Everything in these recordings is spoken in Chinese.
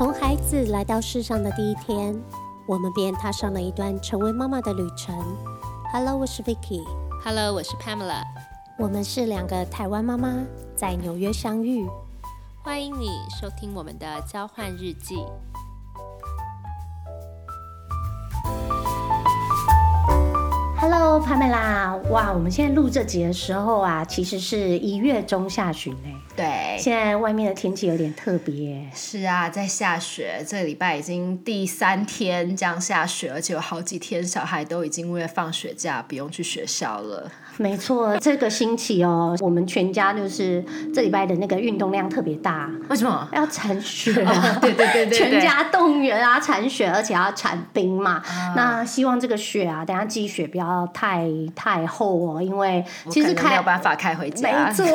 从孩子来到世上的第一天，我们便踏上了一段成为妈妈的旅程。Hello，我是 Vicky。Hello，我是 Pamela，我们是两个台湾妈妈，在纽约相遇。欢迎你收听我们的交换日记。Hello，帕梅拉。哇，我们现在录这集的时候啊，其实是一月中下旬呢。对，现在外面的天气有点特别。是啊，在下雪，这个礼拜已经第三天这样下雪，而且有好几天小孩都已经为了放暑假不用去学校了。没错，这个星期哦，我们全家就是这礼拜的那个运动量特别大，为什么？要铲雪啊！对对对对对全家动员啊，铲雪，而且要铲冰嘛。那希望这个雪啊，等一下积雪不要太太厚哦，因为其实没开有办法开回家。没错，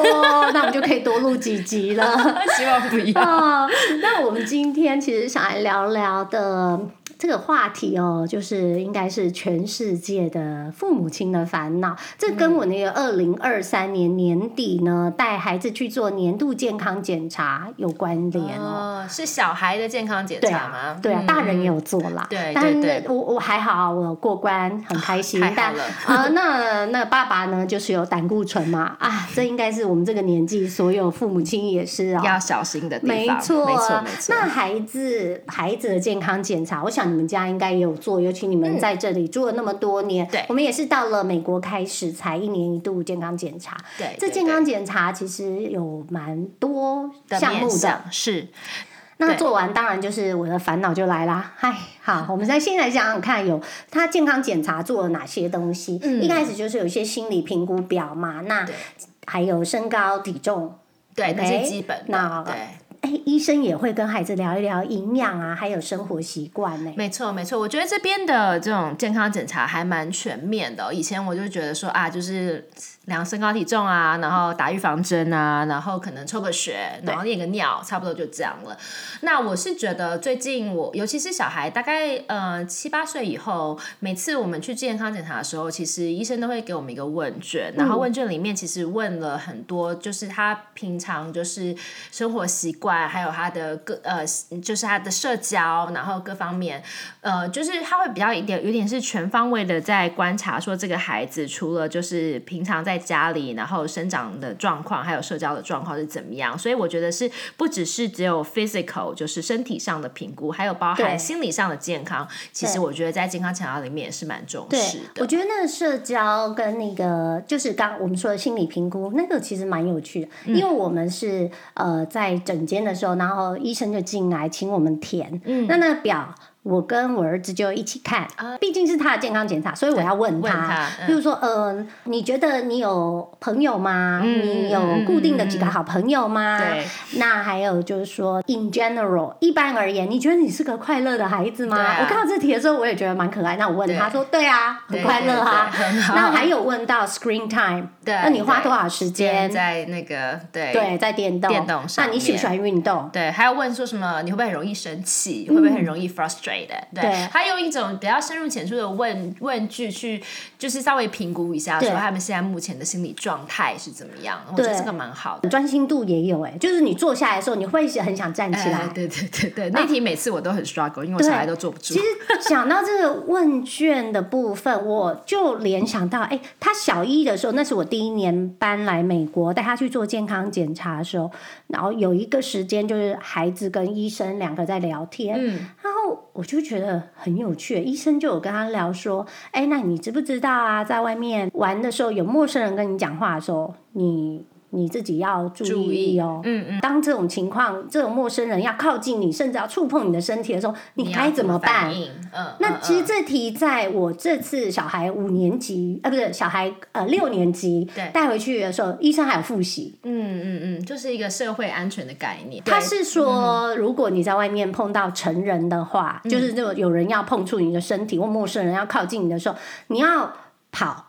那我们就可以多录几集了。希望不要。啊，那我们今天其实想来聊聊的这个话题哦，就是应该是全世界的父母亲的烦恼。这跟我那个二零二三年年底呢带孩子去做年度健康检查有关联哦。哦，是小孩的健康检查吗啊？，对啊，嗯大人也有做啦。对但对对我我还好，我过关，很开心。但了啊，那那爸爸呢，就是有胆固醇嘛，啊，这应该是我们这个年纪所有父母亲也是啊、要小心的地方。没错，没错，没错。那孩子孩子的健康检查，我想你们家应该也有做，尤其你们在这里住了那么多年。我们也是到了美国开始才一年一度健康检查。对，这对健康检查其实有蛮多对项目的是那做完当然就是我的烦恼就来啦。嗨，好，我们再先来想想看，有他健康检查做了哪些东西？嗯一开始就是有一些心理评估表嘛，那对还有身高体重。对，那是基本的。那对。医生也会跟孩子聊一聊营养啊，还有生活习惯呢。没错，没错，我觉得这边的这种健康检查还蛮全面的、以前我就觉得说啊，就是量身高体重啊，然后打预防针啊，然后可能抽个血，然后验个尿，差不多就这样了。那我是觉得最近我，尤其是小孩大概呃七八岁以后，每次我们去健康检查的时候，其实医生都会给我们一个问卷，然后问卷里面其实问了很多，就是他平常就是生活习惯，还有他的各呃，就是他的社交，然后各方面，呃，就是他会比较一点有点是全方位的在观察，说这个孩子除了就是平常在家里，然后生长的状况，还有社交的状况是怎么样。所以我觉得是不只是只有 physical，就是身体上的评估，还有包含心理上的健康。其实我觉得在健康检查里面也是蛮重对视，的。我觉得那个社交跟那个就是刚我们说的心理评估，那个其实蛮有趣的，嗯因为我们是呃在诊间的时候，然后医生就进来请我们填，嗯那那个表。我跟我儿子就一起看，毕竟是他的健康检查，所以我要问他嗯比如说，呃，你觉得你有朋友吗？嗯你有固定的几个好朋友吗？对，那还有就是说，in general，一般而言，你觉得你是个快乐的孩子吗？啊我看到这题的时候，我也觉得蛮可爱。那我问他说：“对啊，很快乐啊。那还有问到 screen time，对那你花多少时间？在那个对对，在电动。电动上那你喜不喜欢运动？对，还要问说什么？你会不会很容易生气？会不会很容易 frustrated？对，对他用一种比较深入浅出的问问句去，就是稍微评估一下，对说他们现在目前的心理状态是怎么样。我觉得对这个蛮好的。专心度也有哎、就是你坐下来的时候，你会很想站起来。哎对对对对，那题每次我都很 struggle，因为我小孩都坐不住其。实讲到这个问卷的部分，我就联想到，哎、他小一的时候，那是我第一年搬来美国，带他去做健康检查的时候，然后有一个时间就是孩子跟医生两个在聊天，嗯，然后我就觉得很有趣，医生就有跟他聊说，哎，那你知不知道啊，在外面玩的时候，有陌生人跟你讲话的时候，你你自己要注注意哦。嗯嗯，当这种情况，这种陌生人要靠近你，甚至要触碰你的身体的时候，你该怎么办？嗯，嗯那其实嗯这题在我这次小孩五年级，呃，不是小孩呃六年级对带回去的时候，医生还有复习。嗯嗯嗯，就是一个社会安全的概念。他是说，如果你在外面碰到成人的话，嗯就是那种有人要碰触你的身体或陌生人要靠近你的时候，你要跑，啊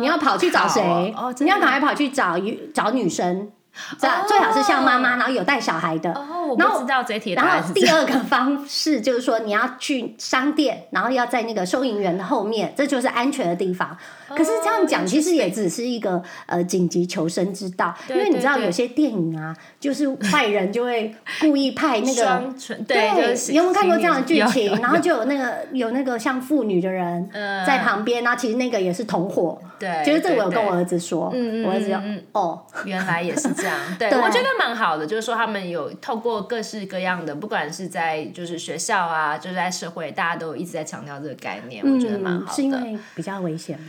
你要跑去找谁？哦，你要跑来跑去找找女生，这哦最好是像妈妈，然后有带小孩的。哦，我然后不知道这题然。后第二个方式就是说，你要去商店，然后要在那个收银员的后面，这就是安全的地方。可是这样讲，其实也只是一个呃紧急求生之道，因对为你知道有些电影啊，就是坏人就会故意派那个。对，你有没有看过这样的剧情？然后就有那个有那个像妇女的人嗯在旁边，然后其实那个也是同伙。对，其实这个我跟我儿子说，我儿子就嗯嗯哦，原来也是这样，对对我觉得蛮好的，就是说他们有透过各式各样的，不管是在就是学校啊，就是在社会，大家都一直在强调这个概念，我觉得蛮嗯，好的。是因为比较危险吗？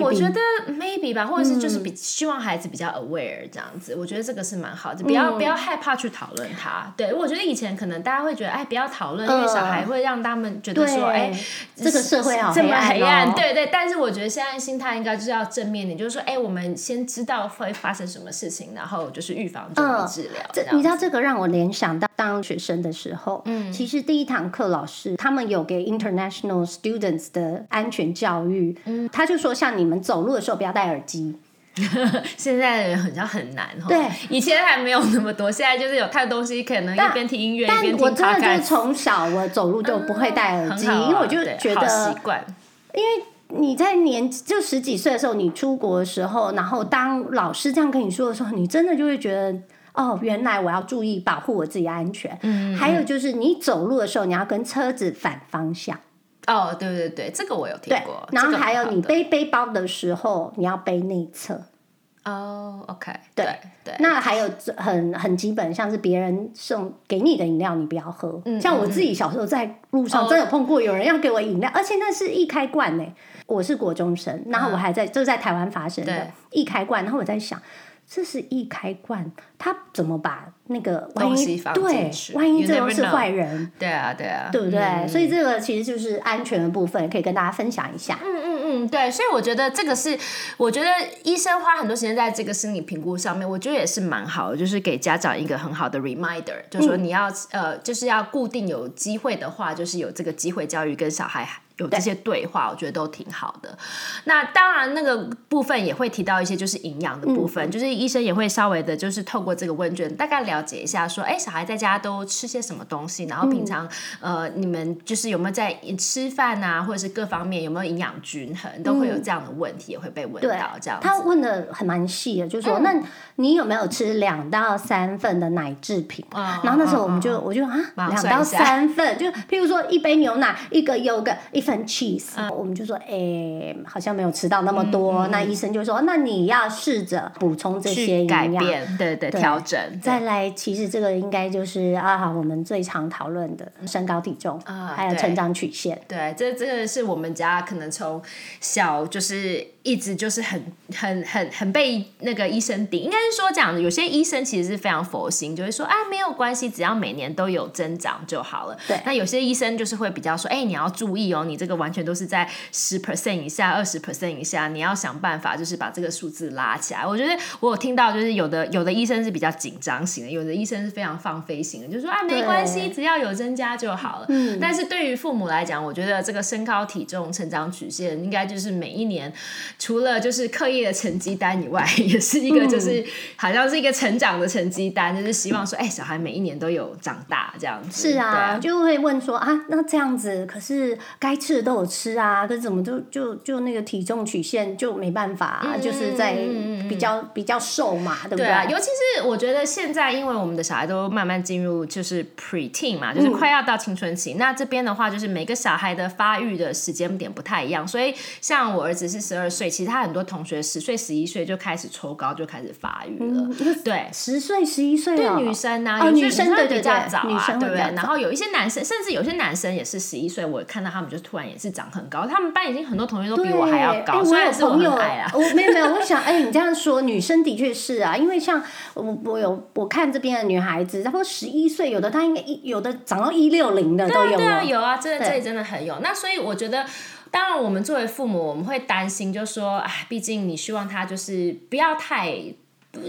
我觉得 maybe 吧，或者是就是嗯比、希望孩子比较 aware 这样子，我觉得这个是蛮好的，不要、嗯不要害怕去讨论它。对我觉得以前可能大家会觉得，哎，不要讨论，因为呃小孩会让他们觉得说，哎、这个社会好这么黑黑暗，哦对对。但是我觉得现在心态应该就是要正面点，就是说，哎，我们先知道会发生什么事情，然后就是预防重于治疗。你知道这个让我联想到当学生的时候，嗯，其实第一堂课老师他们有给 international students 的安全教育，嗯，他就说像你们走路的时候不要戴耳机，现在的人好像很难哈。对，以前还没有那么多，现在就是有太多东西，可能一边听音乐一但边听我真的就是。从小我走路就不会戴耳机，因为我就觉得习惯。你在年就十几岁的时候，你出国的时候，然后当老师这样跟你说的时候，你真的就会觉得。哦，原来我要注意保护我自己安全。嗯，还有就是你走路的时候，你要跟车子反方向。哦，对对对，这个我有听对过。，然后这个还有你背背包的时候，你要背内侧。哦，OK，对对对，那还有很很基本，像是别人送给你的饮料，你不要喝。像我自己小时候在路上真的有碰过有人要给我饮料，而且那是易开罐呢。我是国中生，然后我还在这是在台湾发生的易开罐，然后我在想。这是易开罐，他怎么把那个万一东西放对万一这都是坏人，对啊对啊，对不对？嗯所以这个其实就是安全的部分，可以跟大家分享一下。嗯嗯嗯，对，所以我觉得这个是，我觉得医生花很多时间在这个心理评估上面，我觉得也是蛮好的，就是给家长一个很好的 reminder，就是说你要、呃，就是要固定有机会的话，就是有这个机会教育跟小孩。有这些对话，我觉得都挺好的。那当然，那个部分也会提到一些就是营养的部分，就是医生也会稍微的，就是透过这个问卷大概了解一下，说，哎，小孩在家都吃些什么东西，然后平常、呃，你们就是有没有在吃饭啊，或者是各方面有没有营养均衡，都会有这样的问题，也会被问到这样。他问的很蛮细的，就是说，嗯那你有没有吃两到三份的奶制品？嗯然后那时候我们就，我就啊，两到三份，就譬如说一杯牛奶，一个 yogurt，一份 cheese，、我嗯们就说，哎、好像没有吃到那么多。那医生就说，那你要试着补充这些改营养。变，对对，调整。再来，其实这个应该就是啊，我们最常讨论的身高体重，啊对还有成长曲线。对，这这个是我们家可能从小就是一直就是很很很很被那个医生顶，应该是说讲有些医生其实是非常佛心，就会说啊没有关系，只要每年都有增长就好了。对那有些医生就是会比较说，哎、你要注意哦，你这个完全都是在十 percent 以下、二十 percent 以下，你要想办法就是把这个数字拉起来。我觉得我有听到就是有的有的医生是比较紧张型的，有的医生是非常放飞型的，就说啊没关系，只要有增加就好了。嗯，但是对于父母来讲，我觉得这个身高体重成长曲线应该就是每一年除了就是课业的成绩单以外，也是一个就是好像是一个成长的成绩单，就是希望说哎小孩每一年都有长大这样子。是啊，啊就会问说啊，那这样子，可是该吃的都有吃啊，可是怎么就就就那个体重曲线就没办法、啊，就是在比较比较瘦嘛，对不对？对啊，尤其是我觉得现在，因为我们的小孩都慢慢进入就是 preteen 嘛，就是快要到青春期。那这边的话，就是每个小孩的发育的时间点不太一样，所以像我儿子是十二岁，其实他很多同学十岁、十一岁就开始抽高，就开始发育了。对。十岁、十一岁对哦女生啊，哦女生对对会比较对早啊，女生会对不对？然后有一些男生，甚至有些男生也是十一岁，我看到他们就突然也是长很高，他们班已经很多同学都比我还要高，对哎我有虽然是我朋友很矮啊。我没有没有，我想，哎，你这样说，女生的确是啊，因为像我我有我看这边的女孩子，她说十一岁，有的她应该一有的长到一六零的都有对啊，有啊，这对这里真的很有。那所以我觉得，当然我们作为父母，我们会担心，就说，哎，毕竟你希望他就是不要太。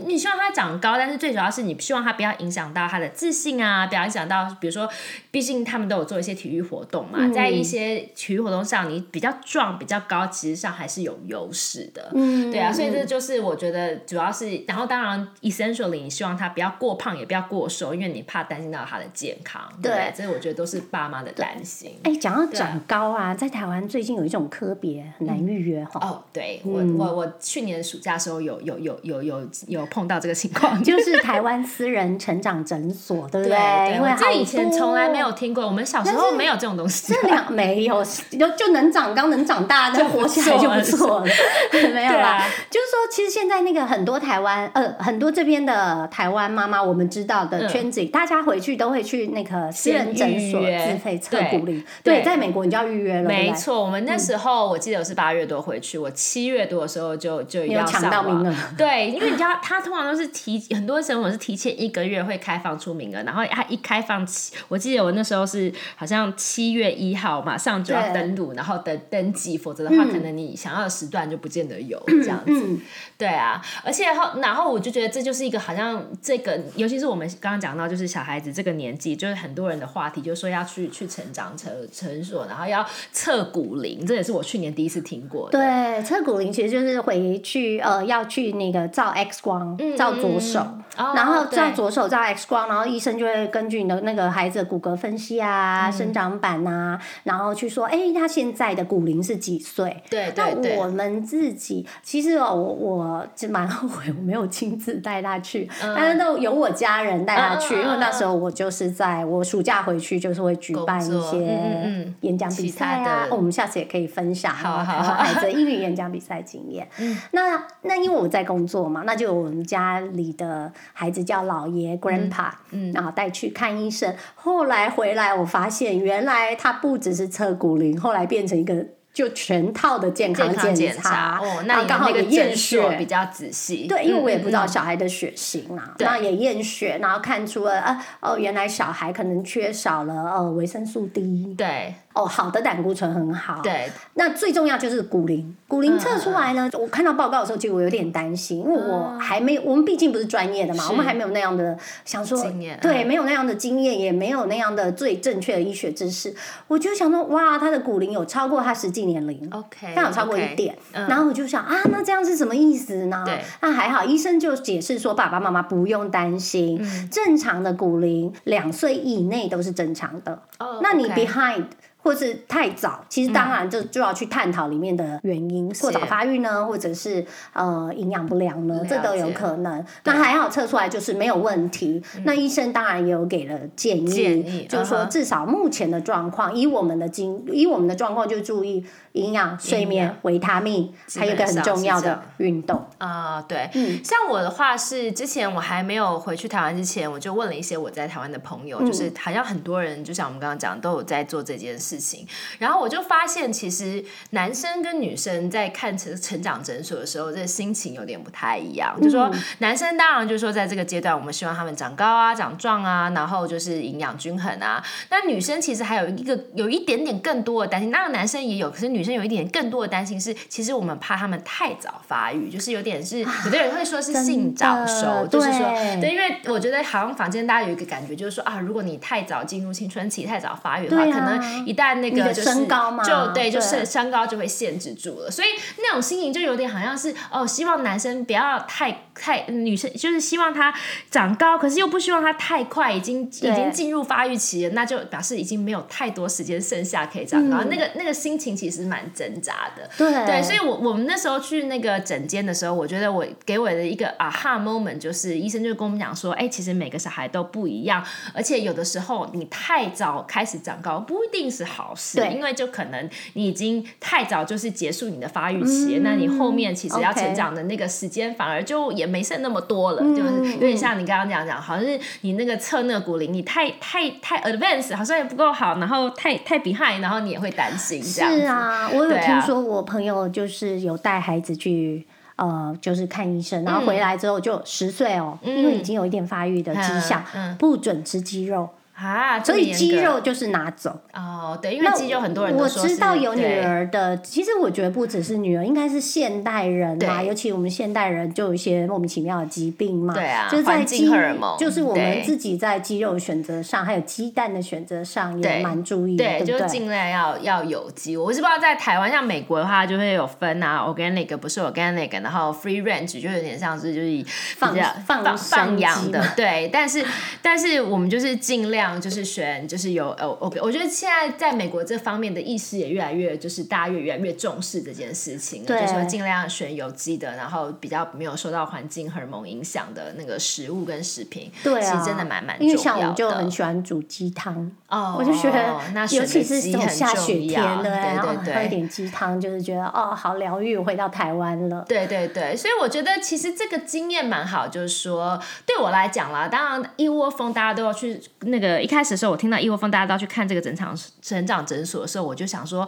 你希望他长高，但是最主要是你希望他不要影响到他的自信啊，不要影响到，比如说，毕竟他们都有做一些体育活动嘛，在一些体育活动上，你比较壮、比较高，其实上还是有优势的。嗯，对啊，所以这就是我觉得主要是，然后当然，essentially 你希望他不要过胖，也不要过瘦，因为你怕担心到他的健康。对这我觉得都是爸妈的担心。哎，讲到长高啊，在台湾最近有一种科别很难预约哈。哦，对我我我去年暑假的时候有有有有有有碰到这个情况，就是台湾私人成长诊所，对不对？因为这以前从来没有听过，我们小时候没有这种东西。这两没有，就就能长高能长大，那活起来就不错了。没有啦，就是说，其实现在那个很多台湾呃很多这边的台湾妈妈，我们知道的圈子，大家回去都会去那个私人诊所自费测骨龄。对，在美国你就要预约了。没错，我们那时候我记得我是八月多回去，我七月多的时候就就要抢到名额。对，因为你知道，他通常都是提很多诊所是提前一个月会开放出名额，然后他一开放，我记得我那时候是好像七月一号马上就要登录，然后登登记，否则的话可能你想要的时段就不见得有这样子。对啊，而且后然后我就觉得这就是一个好像这个，尤其是我们刚刚讲到就是小孩子这个年纪，就是很多人的话题，就是说要去去成长成成所，然后要测骨龄，这也是我去年第一次听过。对，测骨龄其实就是回去呃要去那个照 X 光，照左手，然后照左手照 X 光，然后医生就会根据你的那个孩子的骨骼分析啊、生长板啊，然后去说，哎，他现在的骨龄是几岁？对对我们自己其实哦，我我就蛮后悔我没有亲自带他去，但是都有我家人带他去，因为那时候我就是在我暑假回去就是会举办一些演讲比赛啊，我们下次也可以分享好孩子英语演讲比赛经验。那那因为我在工作嘛，那就我们家里的孩子叫老爷 grandpa，然后带去看医生。后来回来我发现，原来他不只是测骨龄，后来变成一个。就全套的健康检查哦，那刚好也验血比较仔细。对，因为我也不知道小孩的血型啊，那也验血，然后看出了啊，哦，原来小孩可能缺少了呃维生素 D。对。哦，好的胆固醇很好。对。那最重要就是骨龄，骨龄测出来呢，我看到报告的时候，其实我有点担心，因为我还没，我们毕竟不是专业的嘛，我们还没有那样的想说，对，没有那样的经验，也没有那样的最正确的医学知识，我就想说，哇，他的骨龄有超过他实际年龄，OK，但有超过一点，然后我就想啊，那这样是什么意思呢？那还好，医生就解释说，爸爸妈妈不用担心，正常的骨龄两岁以内都是正常的，哦，那你 behind。或是太早，其实当然就就要去探讨里面的原因，过早发育呢，或者是呃营养不良呢，这都有可能。那还好测出来就是没有问题。那医生当然也有给了建议，建议就是说至少目前的状况，以我们的经，以我们的状况就注意。营养、睡眠、维他命，还有一个很重要的运动。啊，对，像我的话是之前我还没有回去台湾之前，我就问了一些我在台湾的朋友，就是好像很多人就像我们刚刚讲，都有在做这件事情。然后我就发现，其实男生跟女生在看成成长诊所的时候，这心情有点不太一样。就说男生当然就是说，在这个阶段，我们希望他们长高啊、长壮啊，然后就是营养均衡啊。那女生其实还有一个有一点点更多的担心，当然男生也有，可是女。生有一点更多的担心是，其实我们怕他们太早发育，就是有点是有的人会说是性早熟，就是说对，因为我觉得好像房间大家有一个感觉，就是说啊，如果你太早进入青春期，太早发育的话，可能一旦那个就是就对，就是身高就会限制住了，所以那种心情就有点好像是哦，希望男生不要太太女生就是希望他长高，可是又不希望他太快，已经已经进入发育期了，那就表示已经没有太多时间剩下可以长高，那个那个心情其实。蛮挣扎的，对，所以，我我们那时候去那个诊间的时候，我觉得我给我的一个啊哈 moment 就是，医生就跟我们讲说，哎，其实每个小孩都不一样，而且有的时候你太早开始长高不一定是好事，因为就可能你已经太早就是结束你的发育期，那你后面其实要成长的那个时间反而就也没剩那么多了，就是有点像你刚刚讲讲，好像是你那个测那个骨龄，你太太太 advanced，好像也不够好，然后太太 behind，然后你也会担心这样子。我有听说，我朋友就是有带孩子去，呃，就是看医生，然后回来之后就十岁哦，因为已经有一点发育的迹象，不准吃鸡肉。啊，所以肌肉就是拿走。哦，对，因为肌肉很多人我知道有女儿的，其实我觉得不只是女儿，应该是现代人嘛，尤其我们现代人就有一些莫名其妙的疾病嘛，对啊就是在肌荷尔蒙就是我们自己在肌肉选择上，还有鸡蛋的选择上也蛮注意的，对？就是尽量要要有机。我是不知道在台湾，像美国的话，就会有分啊，organic 不是 organic，然后 free range 就有点像是就是以放放放养，的对。但是但是我们就是尽量就是选就是有呃 OK，我觉得现在在美国这方面的意识也越来越就是大家越越来越重视这件事情就说尽量选有机的，然后比较没有受到环境荷尔蒙影响的那个食物跟食品，对啊，其实真的蛮蛮因为重要像我就的很喜欢煮鸡汤，哦，我就觉得，那选尤其是这种下雪天的，然后对对对。喝一点鸡汤，就是觉得哦，好疗愈，回到台湾了。对对对，所以我觉得其实这个经验蛮好，就是说对我来讲啦，当然一窝蜂大家都要去那个一开始的时候，我听到一窝蜂大家都要去看这个整场成长诊所的时候，我就想说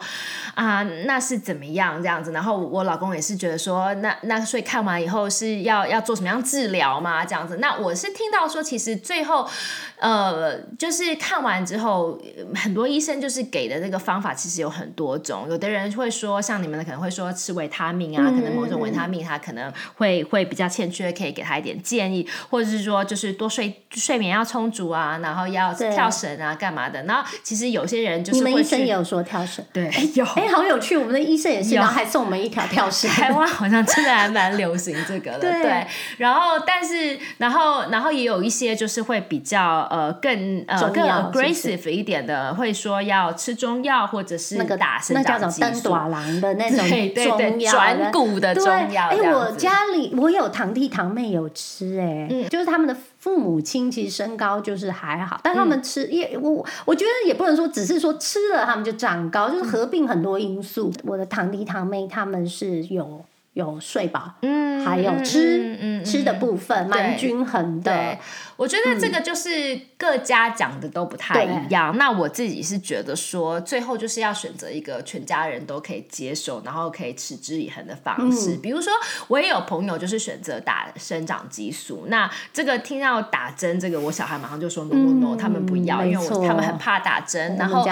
啊，那是怎么样这样子？然后我老公也是觉得说，那那所以看完以后是要要做什么样治疗吗？这样子？那我是听到说，其实最后呃，就是看完之后，很多医生就是给的那个方法其实有很多种，有的人会说，像你们的可能会说吃维他命啊，可能某种维他命他可能会会比较欠缺，可以给他一点建议，或者是说就是多睡睡眠要充足啊，然后要对跳绳啊，干嘛的。然后其实有些人就是你们医生也有说跳绳，对有。哎，好有趣，我们的医生也是，有然后还送我们一条跳绳。台湾好像真的还蛮流行这个的，对对。然后，但是，然后，然后也有一些就是会比较呃更呃更 aggressive 一点的，会说要吃中药或者是那个打生那叫。做登短郎的那种对对中对，药转骨的，中药哎。我家里我有堂弟堂妹有吃、哎、嗯就是他们的父母亲其实身高就是还好，但他嗯们吃也我我觉得也不能说只是说吃了他们就长高，就是合并很多因素。我的堂弟堂妹他们是有有睡饱，嗯还有吃、嗯吃的部分蛮均衡的对。，我觉得这个就是各家讲的都不太一样。那我自己是觉得说，最后就是要选择一个全家人都可以接受，然后可以持之以恒的方式。嗯比如说，我也有朋友就是选择打生长激素。那这个听到打针，这个我小孩马上就说 no no no，、他们不要，因为我他们很怕打针。然后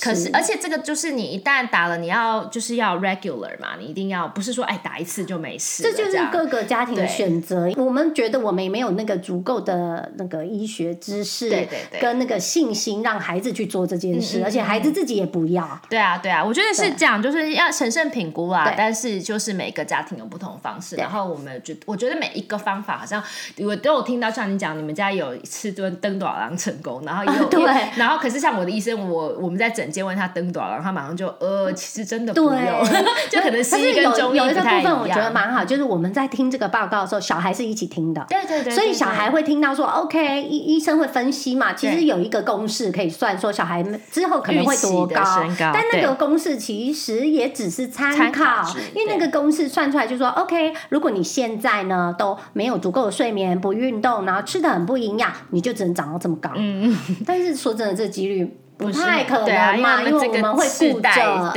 可是而且这个就是你一旦打了，你要就是要 regular 嘛，你一定要不是说哎打一次就没事了，这就是各个家庭的对选择。我们觉得我们也没有那个足够的那个医学知识，对对对跟那个信心让孩子去做这件事，嗯嗯而且孩子自己也不要。对啊，对啊，我觉得是这样，就是要审慎评估啦。但是就是每个家庭有不同方式，然后我们觉我觉得每一个方法好像我都有听到，像你讲，你们家有吃顿登短郎成功，然后也有、对然后可是像我的医生，我我们在诊间问他登短郎，他马上就呃，其实真的不对用，就可能是有医跟中医有一不太一个部分，我觉得。蛮好，就是我们在听这个报告的时候，小孩是一起听的。对对对，所以小孩会听到说，OK，医医生会分析嘛，其实有一个公式可以算说小孩们之后可能会多高但那个公式其实也只是参参考考，因为那个公式算出来就说，OK，如果你现在呢都没有足够的睡眠、不运动，然后吃的很不营养，你就只能长到这么高。但是说真的，这几率不太可能嘛，因为我们会顾着，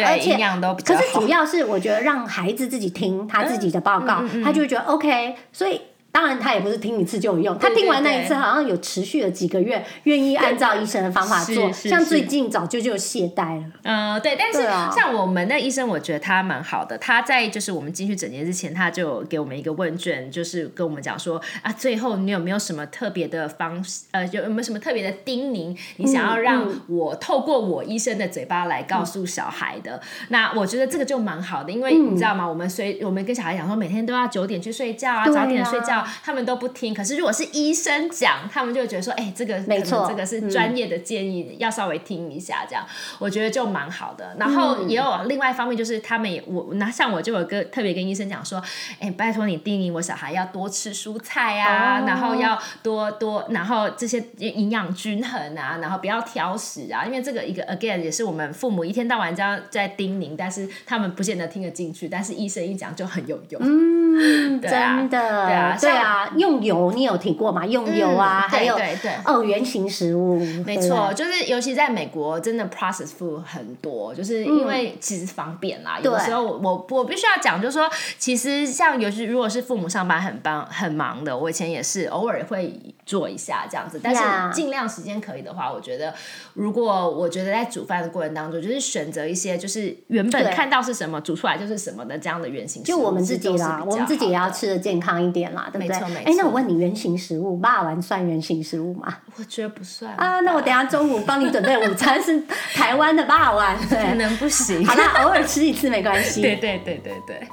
而且可是主要是我觉得让孩子自己听他自己的报告，他就会觉得 OK，所以。当然，他也不是听一次就有用。他听完那一次，好像有持续了几个月，愿意按照医生的方法做。像最近早就就懈怠了。呃，对，但是啊像我们的医生，我觉得他蛮好的。他在就是我们进去整间之前，他就给我们一个问卷，就是跟我们讲说啊，最后你有没有什么特别的方式，呃，有有没有什么特别的叮咛，你想要让嗯我透过我医生的嘴巴来告诉小孩的？那我觉得这个就蛮好的，因为你知道吗？我们随我们跟小孩讲说，每天都要九点去睡觉啊早点睡觉，他们都不听。可是如果是医生讲，他们就会觉得说，哎、这个没错这个是嗯专业的建议，要稍微听一下，这样我觉得就蛮好的。然后嗯也有另外一方面，就是他们也我那像我就有跟特别跟医生讲说，哎、拜托你叮咛我小孩要多吃蔬菜啊，哦然后要多多，然后这些营养均衡啊，然后不要挑食啊，因为这个一个 again 也是我们父母一天到晚这样在叮咛，但是他们不见得听得进去，但是医生一讲就很有用。嗯，对啊真的，对啊啊，用油你有听过吗？用油啊，嗯还有对对对哦，圆形食物，没错，就是尤其在美国，真的 process food 很多，就是因为其实方便啦。有时候我我我必须要讲，就是说，其实像尤其如果是父母上班很帮很忙的，我以前也是偶尔会做一下这样子，但是尽量时间可以的话，我觉得如果我觉得在煮饭的过程当中，就是选择一些就是原本看到是什么煮出来就是什么的这样的原型食物，就我们自己啦，我们自己也要。吃的健康一点啦，对不对？没错没哎，那我问你，原型食物，霸丸算原型食物吗？我觉得不算啊，那我等一下中午帮你准备午餐是 台湾的霸丸，可。能不行。好啦，偶尔吃一次没关系。对对对对对。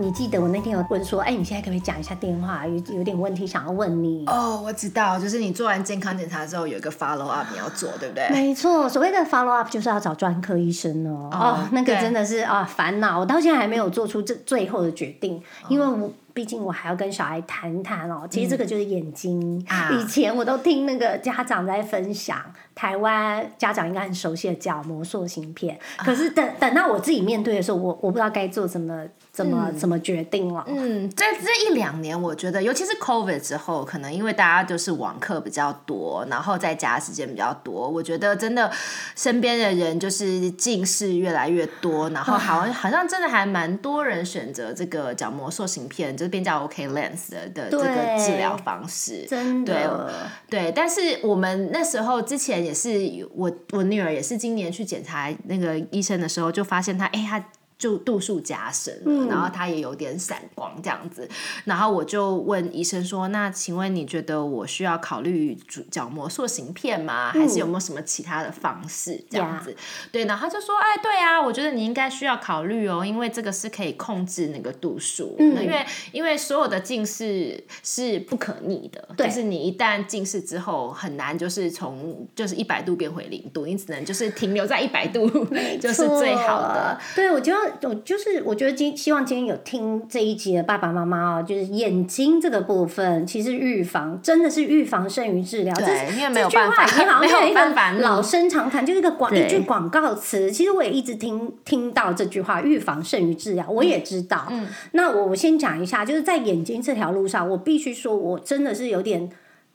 你记得我那天有问说，哎，你现在可不可以讲一下电话？有有点问题想要问你。哦，我知道，就是你做完健康检查之后有一个 follow up 你要做，对不对？没错，所谓的 follow up 就是要找专科医生哦。哦哦，那个真的是啊烦恼，我到现在还没有做出这最后的决定，因为我。毕竟我还要跟小孩谈谈哦，其实这个就是眼睛。啊以前我都听那个家长在分享，台湾家长应该很熟悉的角膜塑形片。可是等等到我自己面对的时候，我我不知道该做什么怎么、怎么决定了。嗯，在这一两年，我觉得尤其是 COVID 之后，可能因为大家就是网课比较多，然后在家时间比较多，我觉得真的身边的人就是近视越来越多，然后好像 好像真的还蛮多人选择这个角膜塑形片，就是变叫 OK Lens 的的这个治疗方式。真的，对，但是我们那时候之前也是，我我女儿也是今年去检查那个医生的时候，就发现她，哎、她就度数加深了，然后它也有点散光这样子，然后我就问医生说，那请问你觉得我需要考虑角膜塑形片吗？还是有没有什么其他的方式这样子？对，然后他就说，哎，对啊，我觉得你应该需要考虑哦，因为这个是可以控制那个度数，嗯因为因为所有的近视是不可逆的，对就是你一旦近视之后，很难就是从就是一百度变回零度，你只能就是停留在一百度，就是最好的。错。对，我觉得我就是我觉得今希望今天有听这一集的爸爸妈妈哦，就是眼睛这个部分，其实预防真的是预防胜于治疗。这对因为没有办法已经好没有像变成一办法个老生常谈，就是一个广一句广告词。其实我也一直听听到这句话，预防胜于治疗，我也知道。嗯，那我我先讲一下，就是在眼睛这条路上，我必须说，我真的是有点。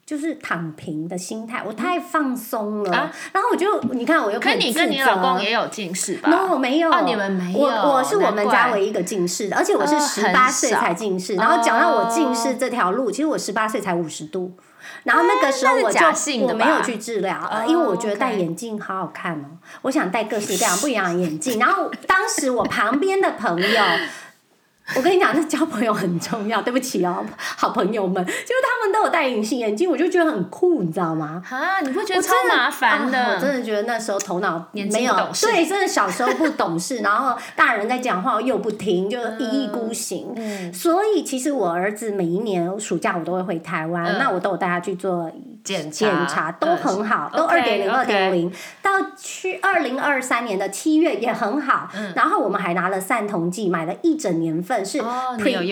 就是躺平的心态，我太放松了，啊然后我就你看，我又可开始你跟你自责老公也有近视吧 no 没有，哦你们没有我我是我们家唯一一个近视的，而且我是呃十八岁才近视。然后讲到我近视这条路，其实我十八岁才五十度。然后那个时候我就假性的我没有去治疗，因为我觉得戴眼镜好好看哦，我想戴各式各样不一样的眼镜。然后当时我旁边的朋友。我跟你讲，那交朋友很重要。对不起哦，好朋友们，就是他们都有戴隐形眼镜，我就觉得很酷，你知道吗？啊，你会觉得超麻烦的？啊我真的觉得那时候头脑年轻没有不懂事对，真的小时候不懂事，然后大人在讲话又不听，就一意孤行。嗯所以其实我儿子每一年暑假我都会回台湾，嗯那我都有带他去做检查检查，都很好，都二点零、二点零。到去二零二三年的七月也很好，嗯。然后我们还拿了散瞳剂，买了一整年份，是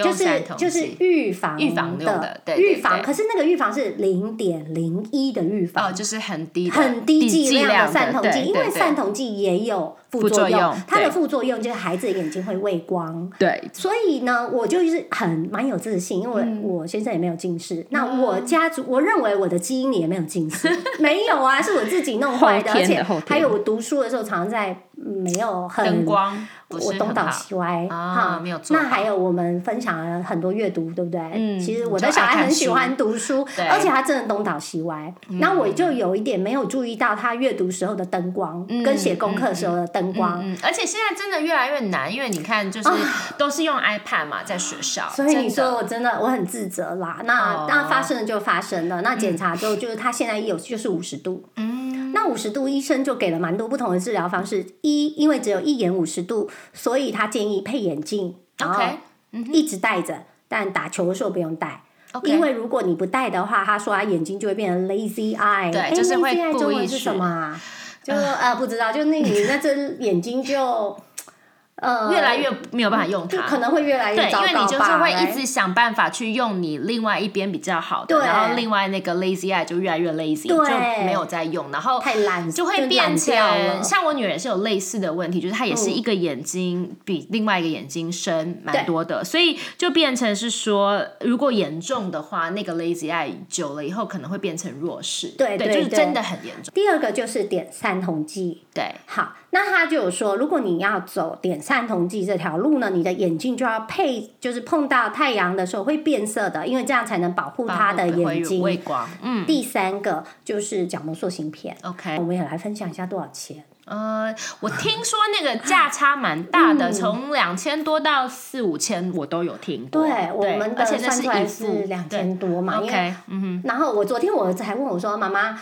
就是就是预防预防的预防，可是那个预防是零点零一的预防哦，就是很低很低剂量量的散瞳剂，因为散瞳剂也有副副作用它的副作用就是孩子的眼睛会畏光。对。所以呢，我就是很蛮有自信，因为嗯我先生也没有近视，那我家族我认为我的基因里也没有近视，没有啊，是我自己弄坏的，而且还有我读书的时候常常在没有很灯光不是我东倒西歪啊哈没有做那还有我们分享了很多阅读，对不对？嗯其实我的小孩很喜欢读书，而且他真的东倒西歪。那我就有一点没有注意到他阅读时候的灯光，跟写功课时候的灯光。嗯，而且现在真的越来越难，因为你看，就是都是用 iPad 嘛，在学校，啊所以你说我真的我很自责啦。那、哦那发生了就发生了。那检查之后，就是他现在有就是五十度。嗯，那五十度医生就给了蛮多不同的治疗方式。一，因为只有一眼五十度，所以他建议配眼镜，然后一直戴着，但打球的时候不用戴。因为如果你不戴的话，他说他眼睛就会变成 lazy eye。对就是会中文是什么啊？就呃不知道，就那你那只眼睛就呃越来越没有办法用它，就可能会越来越对，糟糕吧。因为你就是会哎一直想办法去用你另外一边比较好的，然后另外那个 lazy eye 就越来越 lazy，就没有在用，然后太懒就会变成像我女儿也是有类似的问题，就是她也是一个眼睛比另外一个眼睛深蛮多的，所以就变成是说，如果严重的话，那个 lazy eye 久了以后可能会变成弱势，对，对对对就是真的很严重，第二个就是点散瞳剂。对，好，那他就有说，如果你要走点散散瞳剂这条路呢，你的眼镜就要配，就是碰到太阳的时候会变色的，因为这样才能保护他的眼睛。嗯。第三个就是角膜塑形片。OK，我们也来分享一下多少钱。呃，我听说那个价差蛮大的，从两千多到四五千，我都有听过。对，我们的出来一副是两千多嘛。因为 OK，嗯哼，然后我昨天我儿子还问我说：“妈妈，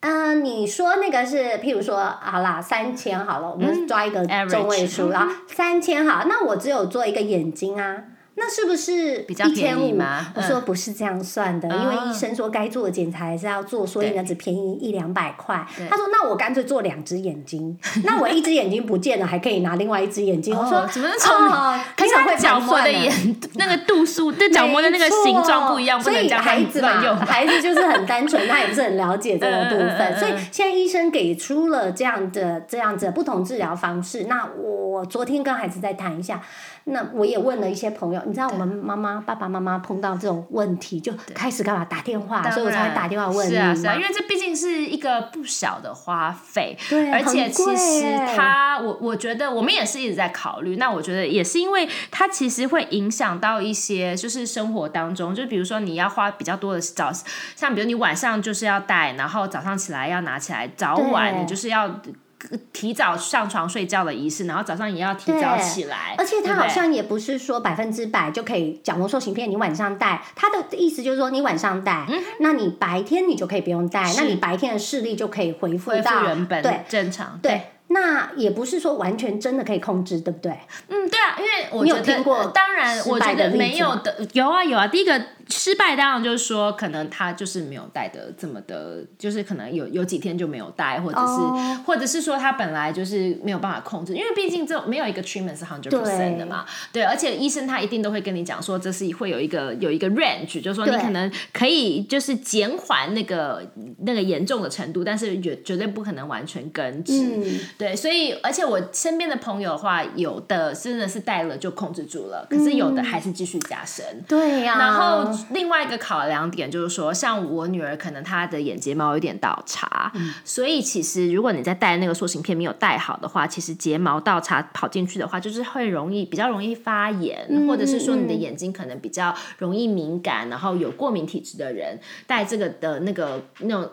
嗯、你说那个是，譬如说，好啦，三千好了，我们抓一个中位数，然后三千好，那我只有做一个眼睛啊。”那是不是比较一千五便宜吗？我说不是这样算的，因为哦医生说该做的检查还是要做，所以呢只便宜一两百块。他说那我干脆做两只眼睛，那我一只眼睛不见了，还可以拿另外一只眼睛。我说哦是会角膜的眼 那个度数，对角膜的那个形状不一样，不所以孩子嘛。孩子就是很单纯，他也不是很了解这个部分，嗯所以现在医生给出了这样的这样子的不同治疗方式。那我昨天跟孩子再谈一下，那我也问了一些朋友，你知道我们妈妈爸爸妈妈碰到这种问题，就开始干嘛打电话，所以我才会打电话问你是啊，是啊，嘛因为这毕竟是一个不小的花费，对而且其实耶它，我我觉得我们也是一直在考虑。那我觉得也是因为它其实会影响到一些，就是生活当中，就比如说你要花比较多的早，像比如你晚上就是要带，然后早上起来要拿起来，早晚你就是要。提早上床睡觉的仪式，然后早上也要提早起来，而且它对不对好像也不是说百分之百就可以角膜塑形片，你晚上戴，他的意思就是说你晚上戴，嗯那你白天你就可以不用戴，那你白天的视力就可以恢复到原本对正常。对。那也不是说完全真的可以控制，对不对？嗯，对啊，因为我觉得有听过当然，我觉得没有的，有啊有啊。第一个失败当然就是说，可能他就是没有带的这么的，就是可能有有几天就没有带，或者是、哦。或者是说他本来就是没有办法控制，因为毕竟这种没有一个 treatment 是 hundred percent 的嘛，对，而且医生他一定都会跟你讲说，这是会有一个有一个 range，就是说你可能可以就是减缓那个那个严重的程度，但是绝绝对不可能完全根治。嗯，对，所以而且我身边的朋友的话，有的真的是戴了就控制住了，可是有的还是继续加深。对呀、然后另外一个考量点就是说，像我女儿可能她的眼睫毛有点倒插，所以其实如果你在戴那个塑形片没有戴好的话，其实睫毛倒插跑进去的话，就是会容易比较容易发炎，或者是说你的眼睛可能比较容易敏感，然后有过敏体质的人戴这个的那个那种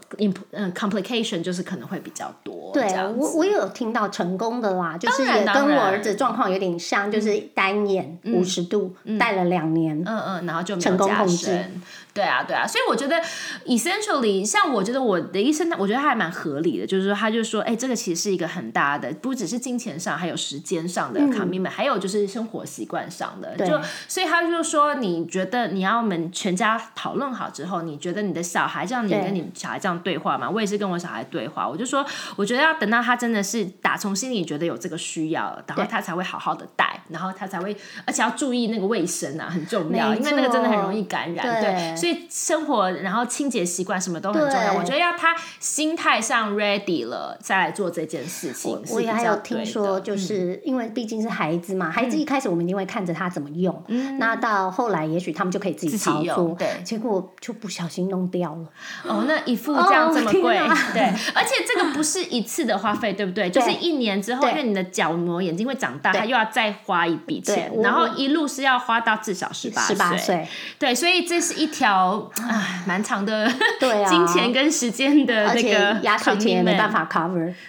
嗯 complication 就是可能会比较多。对我我也有听到成功的啦，就是也跟我儿子状况有点像，就是单眼五十度戴了两年，嗯嗯，然后就成功对啊，对啊，所以我觉得 essentially，像我觉得我的医生，我觉得他还蛮合理的，就是说，他就说，哎，这个其实是一个很大的，不只是金钱上，还有时间上的 commitment，、还有就是生活习惯上的。就所以他就说，你觉得你要我们全家讨论好之后，你觉得你的小孩这样，你跟你小孩这样对话嘛？我也是跟我小孩对话，我就说，我觉得要等到他真的是打从心里觉得有这个需要，然后他才会好好的带，然后他才会，而且要注意那个卫生啊，很重要，因为那个真的很容易感染。对。对，所以生活然后清洁习惯什么都很重要。我觉得要他心态上 ready 了，再来做这件事情是我也比还有听说，就是因为毕竟是孩子嘛，孩子一开始我们一定会看着他怎么用，那到后来也许他们就可以自己操作，用对。结果就不小心弄掉了。哦，那一副这样这么贵，对，而且这个不是一次的花费，对。不对？就是一年之后，因为你的角膜眼睛会长大，对。他又要再花一笔钱然后一路是要花到至少十八十八岁，对，所以这是一条唉蛮长的对啊金钱跟时间的那个压岁钱也没办法 cover。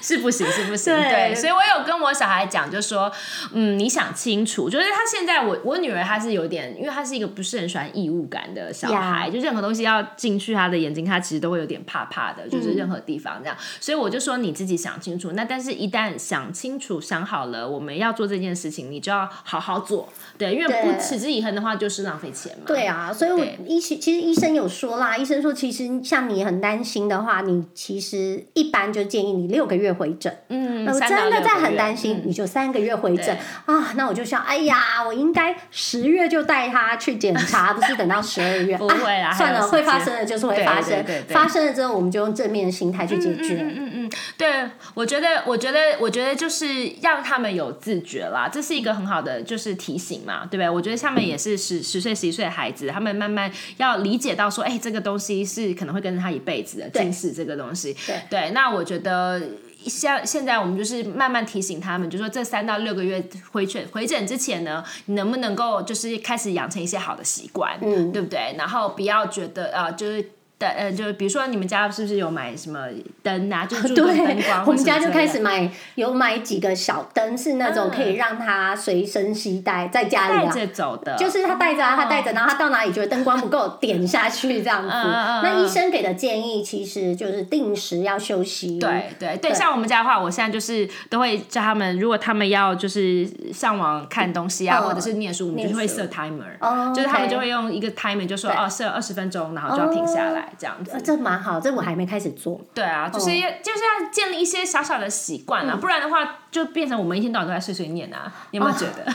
是不行，是不行。对对，所以我有跟我小孩讲，就说，嗯，你想清楚，就是他现在我我女儿她是有点，因为她是一个不是很喜欢异物感的小孩呀就任何东西要进去她的眼睛，她其实都会有点怕怕的，嗯就是任何地方这样。所以我就说你自己想清楚。那但是一旦想清楚、想好了，我们要做这件事情，你就要好好做。对，因为不持之以恒的话，就是浪费钱嘛。对啊，所以我对医其实医生有说啦，医生说其实像你很担心的话，你其实一般就建议你六个月回诊。嗯，我真的在很担心，嗯你就三个月回诊啊。那我就想，哎呀，我应该十月就带他去检查，不是等到十二月。不会啦啊算了，会发生的就是会对发生对对，对发生了之后我们就用正面的心态去解决。嗯嗯嗯，对，我觉得，我觉得，我觉得就是让他们有自觉啦，这是一个很好的就是提醒嘛，对不对？我觉得下面也是十十岁、十一岁的孩子，他们慢慢要理解到说，哎，这个东西是可能会跟着他一辈子的近视这个东西。对对，那我觉得。像现在我们就是慢慢提醒他们，就说这三到六个月回诊回诊之前呢，你能不能够就是开始养成一些好的习惯，嗯对不对？然后不要觉得呃，就是。的呃，就是比如说你们家是不是有买什么灯啊？就是注重灯对光，，我们家就开始买，有买几个小灯，是那种可以让他随身携带在家里啊。带着走的，就是他带着啊，他带着，然后他到哪里觉得灯光不够，点下去这样子。那医生给的建议其实就是定时要休息。对对对，像我们家的话，我现在就是都会叫他们，如果他们要就是上网看东西啊，嗯或者是念书，我们就会设 timer，、哦就是他们就会用一个 timer，就说哦设二十分钟，然后就要停下来、这样子呃。这蛮好，这我还没开始做。对啊，就是要、就是要建立一些小小的习惯啊，不然的话就变成我们一天到晚都在碎碎念啊。你有没有觉得？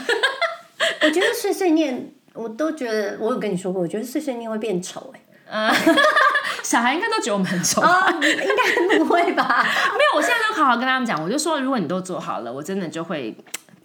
我觉得碎碎念，我都觉得，我有跟你说过，我觉得碎碎念会变丑哎、小孩应该都觉得我们很丑。哦，应该不会吧？没有，我现在都好好跟他们讲，我就说，如果你都做好了，我真的就会。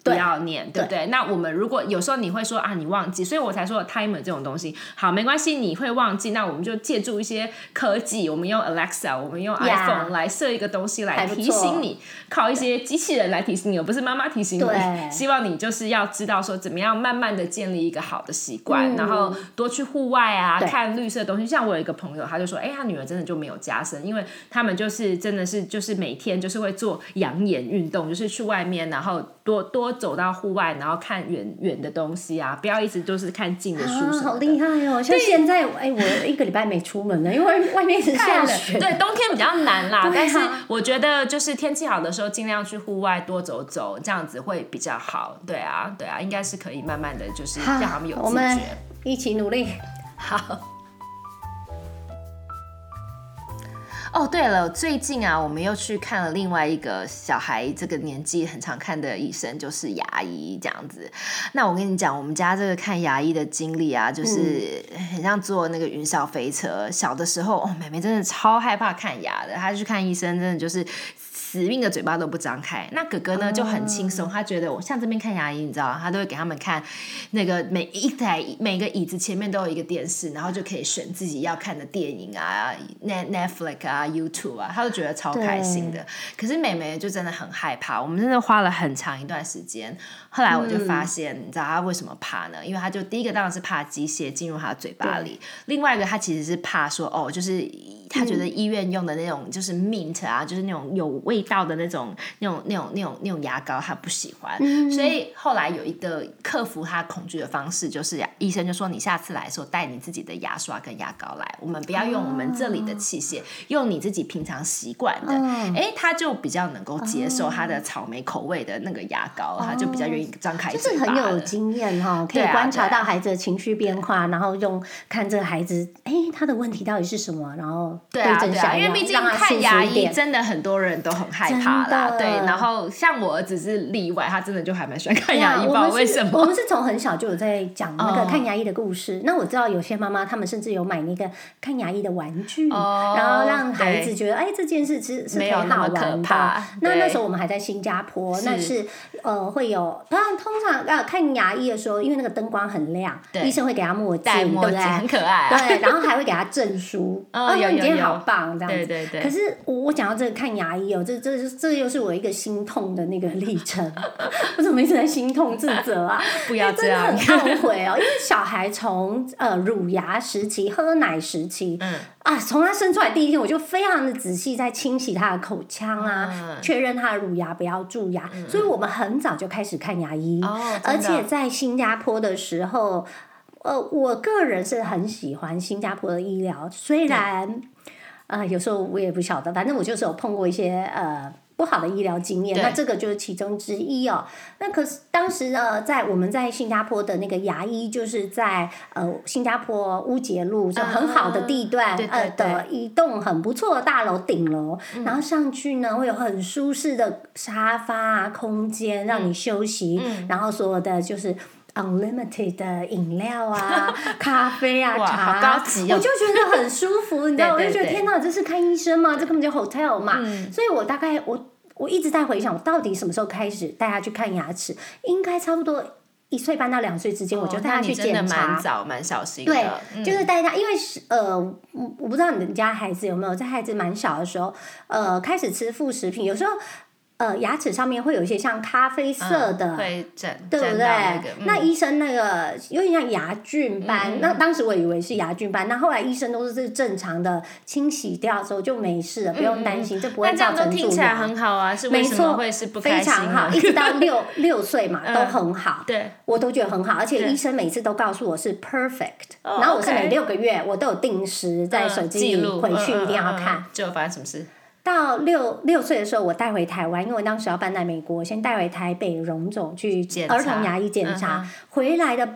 不要念，对。不对？那我们如果有时候你会说啊，你忘记，所以我才说 timer 这种东西，好，没关系，你会忘记，那我们就借助一些科技，我们用 Alexa，我们用 iPhone 来设一个东西来提醒你，靠一些机器人来提醒你，而不是妈妈提醒你。希望你就是要知道说怎么样慢慢的建立一个好的习惯，嗯。然后多去户外啊，看绿色的东西。像我有一个朋友，他就说，哎、他女儿真的就没有加深，因为他们就是真的是就是每天就是会做养眼运动，就是去外面，然后多多走到户外，然后看远远的东西啊，不要一直就是看近的书啊，什么的。好厉害哦！像现在，哎、我一个礼拜没出门了，因为外面一直 下雪。对，冬天比较难啦。啊但是我觉得就是天气好的时候，尽量去户外多走走，这样子会比较好。对啊，对啊，应该是可以慢慢的就是让他们有自我们觉。一起努力。好。哦，对了，最近啊，我们又去看了另外一个小孩这个年纪很常看的医生，就是牙医这样子。那我跟你讲，我们家这个看牙医的经历啊，就是很像坐那个云霄飞车。小的时候，哦，妹妹真的超害怕看牙的，她去看医生，真的就是。死命的嘴巴都不张开，那哥哥呢就很轻松，他觉得我像这边看牙医，你知道，他都会给他们看那个每一台每个椅子前面都有一个电视，然后就可以选自己要看的电影啊，Net Netflix 啊，YouTube 啊，他都觉得超开心的。可是妹妹就真的很害怕，我们真的花了很长一段时间。后来我就发现，你知道他为什么怕呢？因为他就第一个当然是怕机械进入他的嘴巴里，另外一个他其实是怕说哦，就是他觉得医院用的那种就是 mint 啊，就是那种有味道的那种那种那种那种那种牙膏，他不喜欢。所以后来有一个克服他恐惧的方式，就是医生就说你下次来的时候带你自己的牙刷跟牙膏来，我们不要用我们这里的器械，用你自己平常习惯的。哎、他就比较能够接受他的草莓口味的那个牙膏，他就比较愿意张开就是。很有经验哈，可以观察到孩子的情绪变化，然后用看这个孩子，哎，他的问题到底是什么，然后对症下药，因为毕竟看牙医。真的很多人都很害怕对。然后像我儿子是例外，他真的就还蛮喜欢看牙医，不知道我们是为什么。我们是从很小就有在讲那个哦看牙医的故事。那我知道有些妈妈他们甚至有买那个看牙医的玩具，哦然后让孩子觉得哎这件事是是可以没有那么可好玩怕的。那那时候我们还在新加坡，那是呃会有，当然通常呃看牙医的时候，因为那个灯光很亮，医生会给他墨镜，对不对？很可爱、啊。对，然后还会给他证书，哦哦，你今天有有有好棒，这样子。对对对可是我我讲到这个看牙医哦，这这这又是我一个心痛的那个历程。我怎么一直在心痛自责啊？不要这真的样很懊悔哦，因为小孩从呃乳牙时期、喝奶时期，嗯啊，从他生出来第一天，我就非常的仔细在清洗他的口腔啊，嗯确认他的乳牙不要蛀牙，所以我们很早就开始看牙医，哦而且在新加坡的时候。呃，我个人是很喜欢新加坡的医疗，虽然呃有时候我也不晓得，反正我就是有碰过一些呃不好的医疗经验，那这个就是其中之一哦。那可是当时呢，在我们在新加坡的那个牙医，就是在呃新加坡乌节路就很好的地段，呃的一栋很不错的大楼顶楼，然后上去呢会有很舒适的沙发啊空间让嗯你休息，然后所有的就是。Unlimited 的饮料啊、咖啡啊、茶啊，好高级哦我就觉得很舒服，你知道，我就觉得天哪，这是看医生吗？这根本就 hotel 嘛。嗯所以我大概我我一直在回想，我到底什么时候开始带他去看牙齿？应该差不多一岁半到两岁之间，我就带他去检查。早蛮小心对就是带他，因为是呃，我我不知道你们家孩子有没有在孩子蛮小的时候，呃，开始吃副食品，有时候呃牙齿上面会有一些像咖啡色的，嗯会沾对不对？那个，嗯那医生那个有点像牙菌斑，那当时我以为是牙菌斑，那后来医生都是正常的清洗掉之后就没事了，不用担心，这不会造成蛀听起来牙。很好啊，是为什么没错会是不非常好，一直到 六六岁嘛都很好，对，我都觉得很好，而且对医生每次都告诉我是 perfect，哦然后我是每六个月我都有定时在手机里回去一定要看嗯。就有发生什么事？到六六岁的时候，我带回台湾，因为我当时要搬来美国，先带回台北荣总去儿童牙医检查，嗯回来的。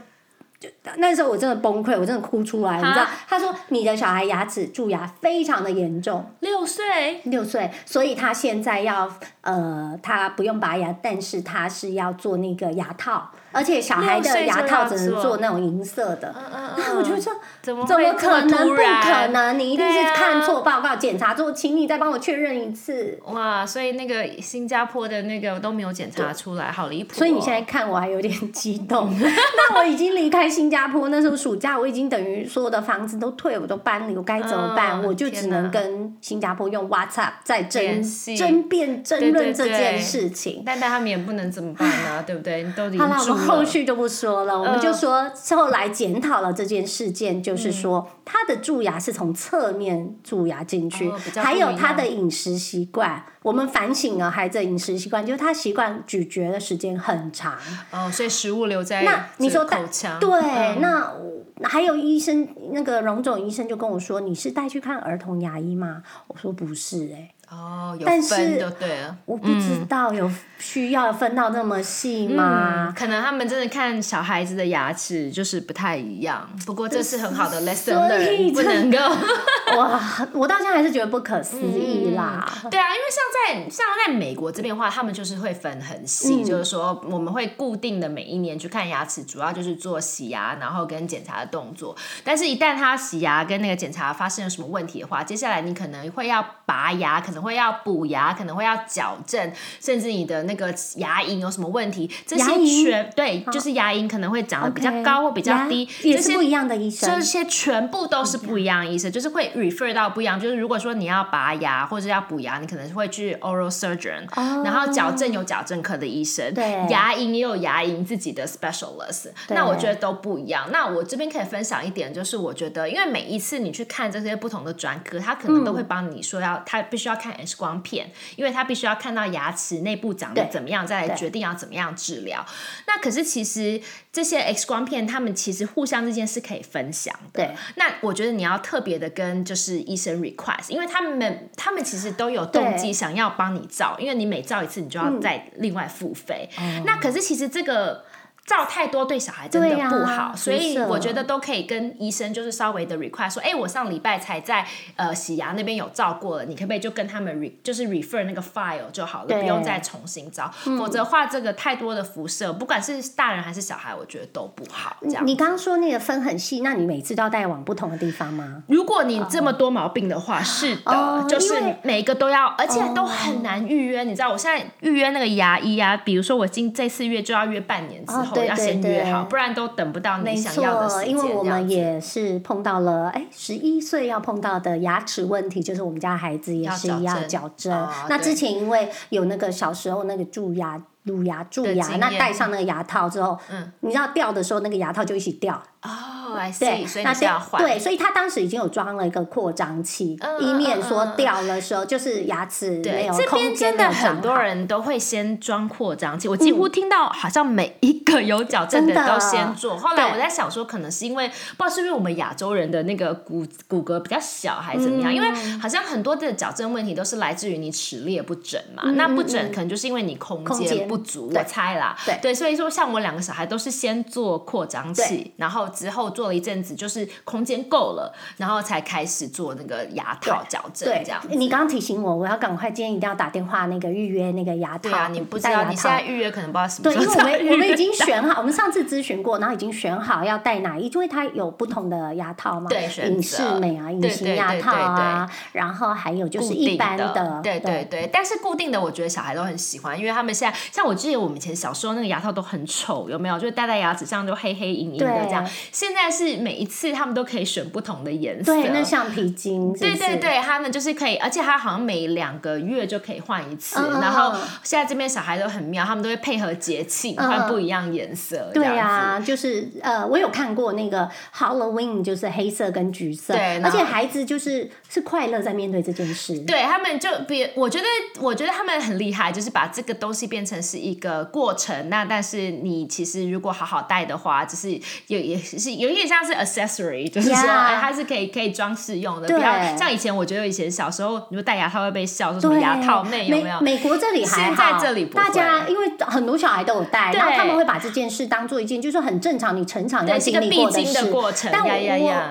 就那时候我真的崩溃，我真的哭出来，你知道？他说你的小孩牙齿蛀牙非常的严重，六岁六岁，所以他现在要呃，他不用拔牙，但是他是要做那个牙套，而且小孩的牙套只能做做那种银色的。嗯那我就说，怎么怎么可能？不可能！你一定是看错报告，检查之后，请你再帮我确认一次。哇，所以那个新加坡的那个都没有检查出来，好离谱哦。所以你现在看我还有点激动。那我已经离开新加坡，那时候暑假我已经等于所有的房子都退，我都搬离，我该怎么办？嗯我就只能跟新加坡用 WhatsApp 在争争辩、争论这件事情。但但他们也不能怎么办呢、对不对？你都已经好了，后了续就不说了，我们就说后来检讨了这件事件，就是嗯说他的蛀牙是从侧面蛀牙进去还有他的饮食习惯。我们反省了孩子的饮食习惯，就是他习惯咀嚼的时间很长。哦，所以食物留在那你说口腔，对，嗯那我还有医生，那个荣总医生就跟我说：“你是带去看儿童牙医吗？”我说：“不是、欸，哦，有但分是就对了。我不知道有需要分到那么细吗？嗯，可能他们真的看小孩子的牙齿就是不太一样，不不过这是很好的 lesson 不能够。哇，我到现在还是觉得不可思议啦。对啊，因为像在像在美国这边的话，他们就是会分很细，嗯就是说我们会固定的每一年去看牙齿，主要就是做洗牙，然后跟检查的动作。但是，一旦他洗牙跟那个检查发生了什么问题的话，接下来你可能会要拔牙，可能会要补牙，可能会要矫正，甚至你的那个牙龈有什么问题，这些全对，就是牙龈可能会长得比较高或比较低，这些也是不一样的医生这。些全部都是不一样的医生，就是会 refer 到不一样。就是如果说你要拔牙或者要补牙，你可能会去 oral surgeon，、然后矫正有矫正科的医生，哦对牙龈也有牙龈自己的 specialist。那我觉得都不一样。那我这边可以分享一点，就是我觉得，因为每一次你去看这些不同的专科，他可能都会帮你说要，他必须要看 X 光片，因为他必须要看到牙齿内部长得怎么样，再来决定要怎么样治疗。那可是其实这些 X 光片，他们其实互相之间是可以分享的。对，那我觉得你要特别的跟就是医生 request，因为他们他们其实都有动机想要帮你照，因为你每照一次你就要再另外付费。哦那可是其实这个。照太多对小孩真的不好，所以我觉得都可以跟医生就是稍微的 request 说，哎、我上礼拜才在呃洗牙那边有照过了，你可不可以就跟他们 re 就是 refer 那个 file 就好了，不用再重新照，否则的话这个太多的辐射，不管是大人还是小孩，我觉得都不好。这样你刚刚说那个分很细，那你每次都要带往不同的地方吗？如果你这么多毛病的话，是的，哦就是每一个都要，而且都很难预约。你知道，我现在预约那个牙医啊，比如说我今这次约就要约半年之后，哦对要先对约好，对不然都等不到你没想要的时错，间。因为我们也是碰到了，哎，十一岁要碰到的牙齿问题，就是我们家孩子也是要要矫正矫正。哦那之前因为有那个小时候那个蛀牙、乳牙蛀牙，那戴上那个牙套之后，嗯，你知道掉的时候那个牙套就一起掉。哦对所以那你是要换。对，所以他当时已经有装了一个扩张器，嗯以免说掉的时候就是牙齿没，有这边空间真的很多人都会先装扩张器，我几乎听到好像每一个有矫正的都先做。后来我在想说，可能是因为不知道是不是我们亚洲人的那个骨骨骼比较小，还是怎么样？因为嗯好像很多的矫正问题都是来自于你齿列不整嘛。那不整可能就是因为你空间不足，我猜啦。对对所以说像我两个小孩都是先做扩张器，然后之后做做了一阵子，就是空间够了，然后才开始做那个牙套矫正对这样。你刚刚提醒我，我要赶快今天一定要打电话那个预约那个牙套。对啊，你不知道你现在预约可能不知道什么对，因为我们我们已经 选好，我们上次咨询过，然后已经选好要戴哪一，因为它有不同的牙套嘛，对隐适美啊，隐形牙套啊，然后还有就是一般的，对对对。但是固定的，我觉得小孩都很喜欢，因为他们现在像我记得我们以前小时候那个牙套都很丑，有没有？就是戴在牙齿上就黑黑莹莹的这样。现在是每一次他们都可以选不同的颜色，对，那橡皮筋，是是，对对对，他们就是可以，而且他好像每两个月就可以换一次。然后嗯现在这边小孩都很妙，他们都会配合节庆换不一样颜色。对、啊，就是呃，我有看过那个 Halloween，就是黑色跟橘色，对而且孩子就是是快乐在面对这件事，对他们就比，我觉得，我觉得他们很厉害，就是把这个东西变成是一个过程。那但是你其实如果好好戴的话，只是有也是有一点像是 accessory，就是说它是可以可以装饰用的，对不要像以前我觉得以前小时候，你说戴牙套会被笑，说什么，牙套妹有没有？美国这里还现在好，这里不大家因为很多小孩都有戴，对然后他们会把这件事当做一件就是很正常，你成长要经历过的事。过程但我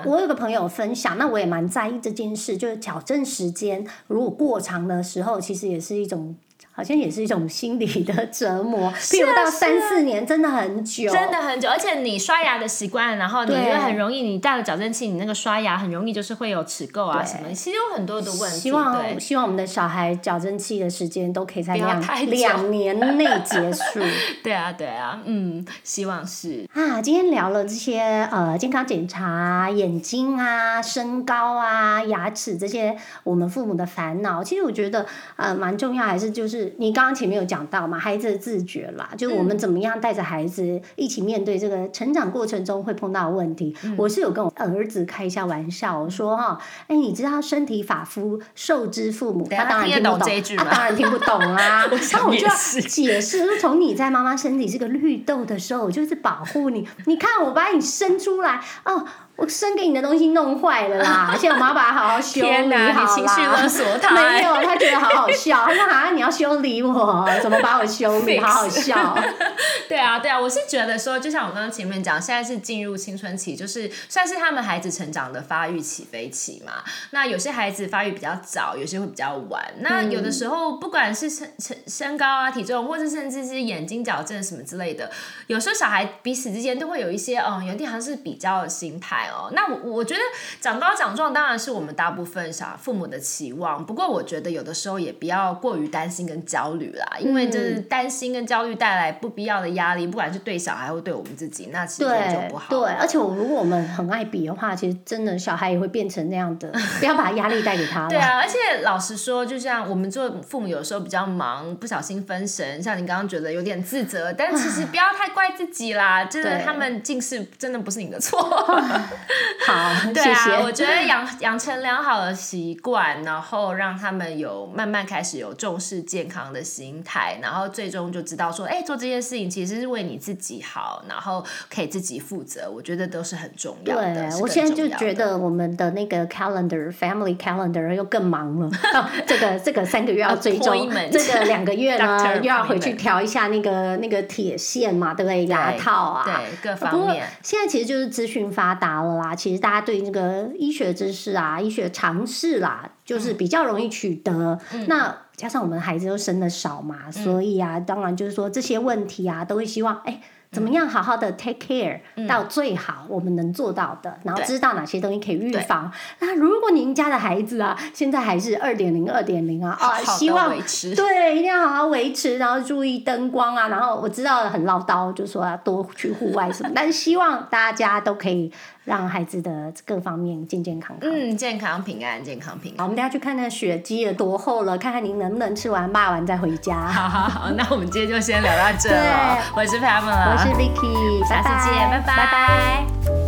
我我有个朋友分享，那我也蛮在意这件事，就是矫正时间如果过长的时候，其实也是一种。好像也是一种心理的折磨，譬如到是三四年，真的很久，真的很久，而且你刷牙的习惯，然后你对就很容易，你戴了矫正器，你那个刷牙很容易就是会有齿垢啊什么，其实有很多的问题。希望希望我们的小孩矫正器的时间都可以在两两年内结束。对啊，对啊，嗯，希望是。啊，今天聊了这些呃健康检查、眼睛啊、身高啊、牙齿这些我们父母的烦恼。其实我觉得呃蛮重要，还是就是你刚刚前面有讲到嘛，孩子的自觉啦，就是我们怎么样带着孩子一起面对这个成长过程中会碰到的问题。我是有跟我儿子开一下玩笑，我说哈，哎，你知道身体发肤受之父母，他当然听不懂，懂这一句吗他当然听不懂啊。然后我就要解释，说从你在妈妈身体是个绿豆的时候，我就是保护你。你看我把你生出来，哦，我生给你的东西弄坏了啦，现在我们要把它好好修理好啦。你情绪勒索他没有，他觉得好好笑，他说啊，你要修理我，怎么把我修理？好好笑。对啊，对啊，我是觉得说，就像我刚刚前面讲，现在是进入青春期，就是算是他们孩子成长的发育起飞期嘛。那有些孩子发育比较早，有些会比较晚。那有的时候，不管是身身身高啊、体重，或者甚至是眼睛矫正什么之类的，有时候小孩彼此之间都会有一些，嗯，有点好像是比较的心态哦。那我我觉得长高长壮当然是我们大部分小父母的期望，不过我觉得有的时候也不要过于担心跟焦虑啦，因为就是担心跟焦虑带来不必要的压力，不管是对小孩或对我们自己，那其实就不好。对，而且我如果我们很爱比的话，其实真的小孩也会变成那样的，不要把压力带给他了。对啊，而且老实说，就像我们做父母，有时候比较忙，不小心分神，像你刚刚觉得有点自责，但其实不要太怪自己啦。真的，他们近视真的不是你的错。好，对 谢谢。啊，我觉得养 养成良好的习惯，然后让他们有慢慢开始有重视健康的心态，然后最终就知道说，哎，做这件事情其实是为你自己好，然后可以自己负责，我觉得都是很重要的。对，我现在就觉得我们的那个 calendar family calendar 又更忙了。哦、这个这个三个月要追踪 Appointment，这个两个月呢又要回去调一下那个那个铁线嘛，对不对？牙套啊，对各不过方面。现在其实就是资讯发达了啦，其实大家对这个医学知识啊、医学常识啦，就是比较容易取得。嗯那加上我们孩子又生的少嘛，所以啊，当然就是说这些问题啊，都会希望哎。怎么样好好的 take care 到最好我们能做到的，然后知道哪些东西可以预防。那如果您家的孩子啊，现在还是二点零、二点零啊，啊，希望对，一定要好好维持，然后注意灯光啊。然后我知道很唠叨，就说要多去户外什么，但是希望大家都可以让孩子的各方面健健康康。嗯，健康平安，健康平好，安。我们等一下去看那雪积有多厚了，看看您能不能吃完骂完再回家。好好好，那我们今天就先聊到这了。我是 Pamela，我是 Vicky，下次见拜拜拜拜。